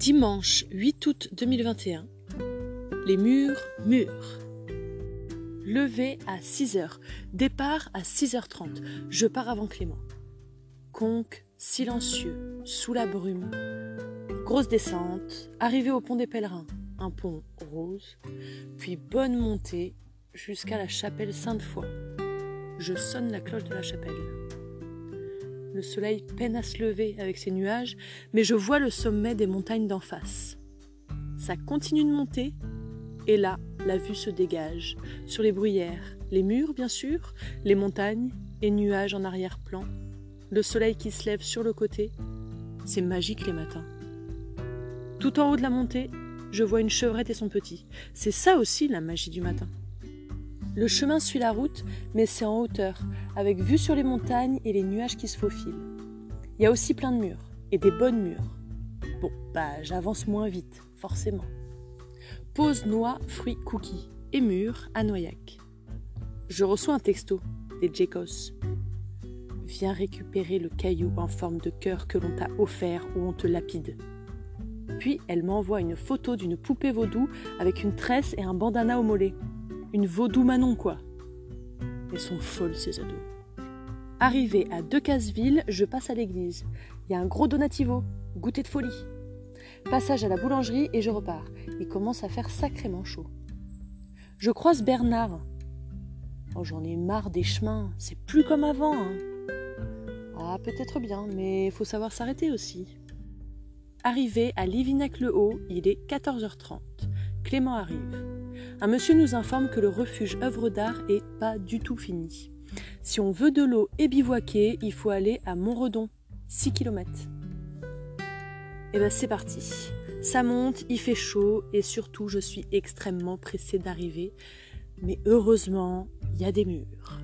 Dimanche 8 août 2021. Les murs mûrs. Levé à 6h. Départ à 6h30. Je pars avant Clément. Conque, silencieux, sous la brume. Grosse descente. Arrivé au pont des pèlerins. Un pont rose. Puis bonne montée jusqu'à la chapelle Sainte-Foy. Je sonne la cloche de la chapelle. Le soleil peine à se lever avec ses nuages, mais je vois le sommet des montagnes d'en face. Ça continue de monter, et là, la vue se dégage, sur les bruyères, les murs bien sûr, les montagnes et nuages en arrière-plan, le soleil qui se lève sur le côté. C'est magique les matins. Tout en haut de la montée, je vois une chevrette et son petit. C'est ça aussi la magie du matin. Le chemin suit la route, mais c'est en hauteur, avec vue sur les montagnes et les nuages qui se faufilent. Il y a aussi plein de murs, et des bonnes murs. Bon, bah j'avance moins vite, forcément. Pause noix, fruits, cookies, et murs à Noyac. Je reçois un texto des Jekos. Viens récupérer le caillou en forme de cœur que l'on t'a offert ou on te lapide. Puis elle m'envoie une photo d'une poupée vaudou avec une tresse et un bandana au mollet. Une vaudou Manon, quoi. Elles sont folles, ces ados. Arrivé à Decazeville, je passe à l'église. Il y a un gros donativo, goûter de folie. Passage à la boulangerie et je repars. Il commence à faire sacrément chaud. Je croise Bernard. Oh, j'en ai marre des chemins, c'est plus comme avant. Hein. Ah, peut-être bien, mais il faut savoir s'arrêter aussi. Arrivé à Livinac-le-Haut, il est 14h30. Clément arrive. Un monsieur nous informe que le refuge œuvre d'art est pas du tout fini. Si on veut de l'eau et bivouaquer, il faut aller à Montredon, 6 km. Et ben c'est parti. Ça monte, il fait chaud et surtout je suis extrêmement pressée d'arriver. Mais heureusement, il y a des murs.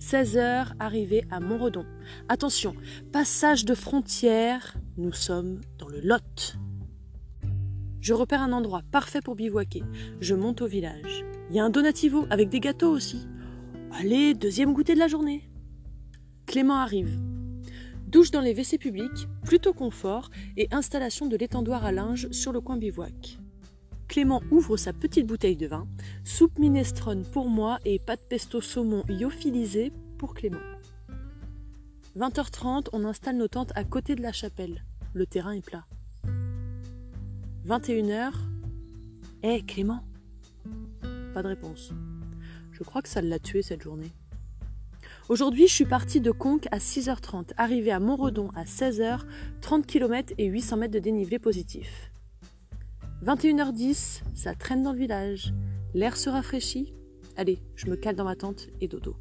16 heures, arrivé à Montredon. Attention, passage de frontière, nous sommes dans le Lot. Je repère un endroit parfait pour bivouaquer. Je monte au village. Il y a un donativo avec des gâteaux aussi. Allez, deuxième goûter de la journée. Clément arrive. Douche dans les WC publics, plutôt confort, et installation de l'étendoir à linge sur le coin bivouac. Clément ouvre sa petite bouteille de vin, soupe minestrone pour moi et pâte pesto saumon lyophilisé pour Clément. 20h30, on installe nos tentes à côté de la chapelle. Le terrain est plat. 21h. Hé, Clément Pas de réponse. Je crois que ça l'a tué cette journée. Aujourd'hui, je suis partie de Conques à 6h30, arrivée à Montredon à 16h, 30 km et 800 mètres de dénivelé positif. 21h10, ça traîne dans le village. L'air se rafraîchit. Allez, je me cale dans ma tente et dodo.